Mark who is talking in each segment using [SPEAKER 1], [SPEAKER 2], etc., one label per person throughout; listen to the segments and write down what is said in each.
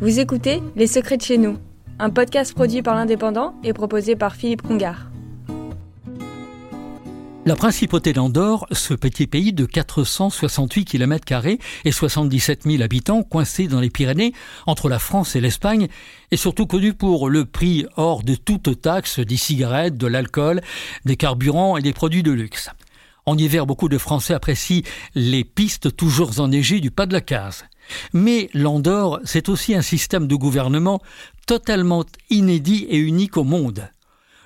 [SPEAKER 1] Vous écoutez Les Secrets de chez nous, un podcast produit par l'Indépendant et proposé par Philippe Congar.
[SPEAKER 2] La principauté d'Andorre, ce petit pays de 468 km et 77 000 habitants coincé dans les Pyrénées entre la France et l'Espagne, est surtout connu pour le prix hors de toute taxe des cigarettes, de l'alcool, des carburants et des produits de luxe. En hiver, beaucoup de Français apprécient les pistes toujours enneigées du pas de la case. Mais l'Andorre, c'est aussi un système de gouvernement totalement inédit et unique au monde.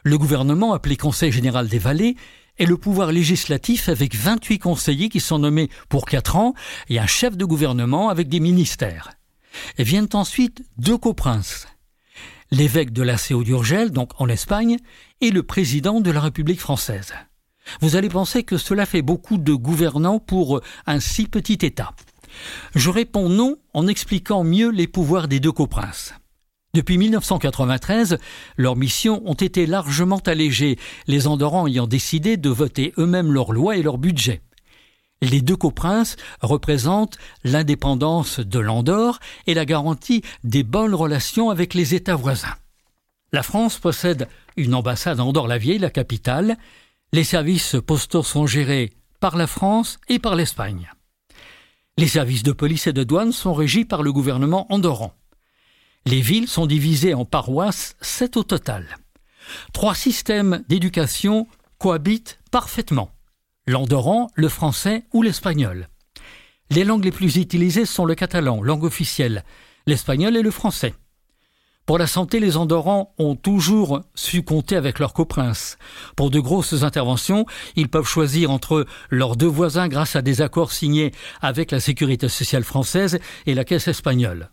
[SPEAKER 2] Le gouvernement, appelé Conseil général des vallées, et le pouvoir législatif avec 28 conseillers qui sont nommés pour 4 ans et un chef de gouvernement avec des ministères. Et viennent ensuite deux coprinces. L'évêque de la Céo d'Urgel, donc en Espagne, et le président de la République française. Vous allez penser que cela fait beaucoup de gouvernants pour un si petit État. Je réponds non en expliquant mieux les pouvoirs des deux coprinces. Depuis 1993, leurs missions ont été largement allégées, les Andorrans ayant décidé de voter eux-mêmes leurs lois et leur budget. Les deux coprinces représentent l'indépendance de l'Andorre et la garantie des bonnes relations avec les États voisins. La France possède une ambassade à Andorre-la-Vieille, la capitale. Les services postaux sont gérés par la France et par l'Espagne. Les services de police et de douane sont régis par le gouvernement andorran. Les villes sont divisées en paroisses, sept au total. Trois systèmes d'éducation cohabitent parfaitement. L'andorran, le français ou l'espagnol. Les langues les plus utilisées sont le catalan, langue officielle, l'espagnol et le français. Pour la santé, les Andorrans ont toujours su compter avec leurs coprinces. Pour de grosses interventions, ils peuvent choisir entre leurs deux voisins grâce à des accords signés avec la Sécurité sociale française et la Caisse espagnole.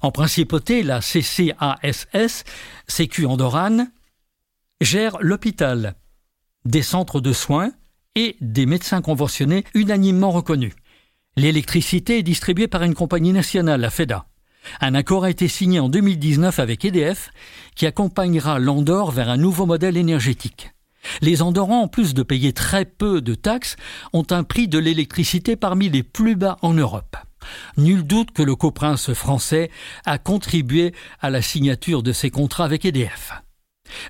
[SPEAKER 2] En principauté, la CCASS, Sécu Andorane, gère l'hôpital, des centres de soins et des médecins conventionnés unanimement reconnus. L'électricité est distribuée par une compagnie nationale, la FEDA. Un accord a été signé en 2019 avec EDF qui accompagnera l'Andorre vers un nouveau modèle énergétique. Les Andorrans, en plus de payer très peu de taxes, ont un prix de l'électricité parmi les plus bas en Europe. Nul doute que le coprince français a contribué à la signature de ces contrats avec EDF.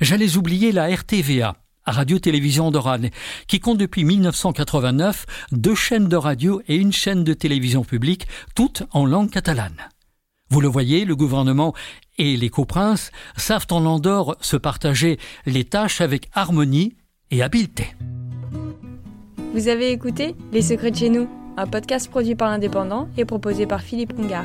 [SPEAKER 2] J'allais oublier la RTVA, Radio-Télévision Andorrane, qui compte depuis 1989 deux chaînes de radio et une chaîne de télévision publique, toutes en langue catalane. Vous le voyez, le gouvernement et les coprinces savent en Andorre se partager les tâches avec harmonie et habileté.
[SPEAKER 1] Vous avez écouté Les Secrets de chez nous un podcast produit par l'Indépendant et proposé par Philippe Congar.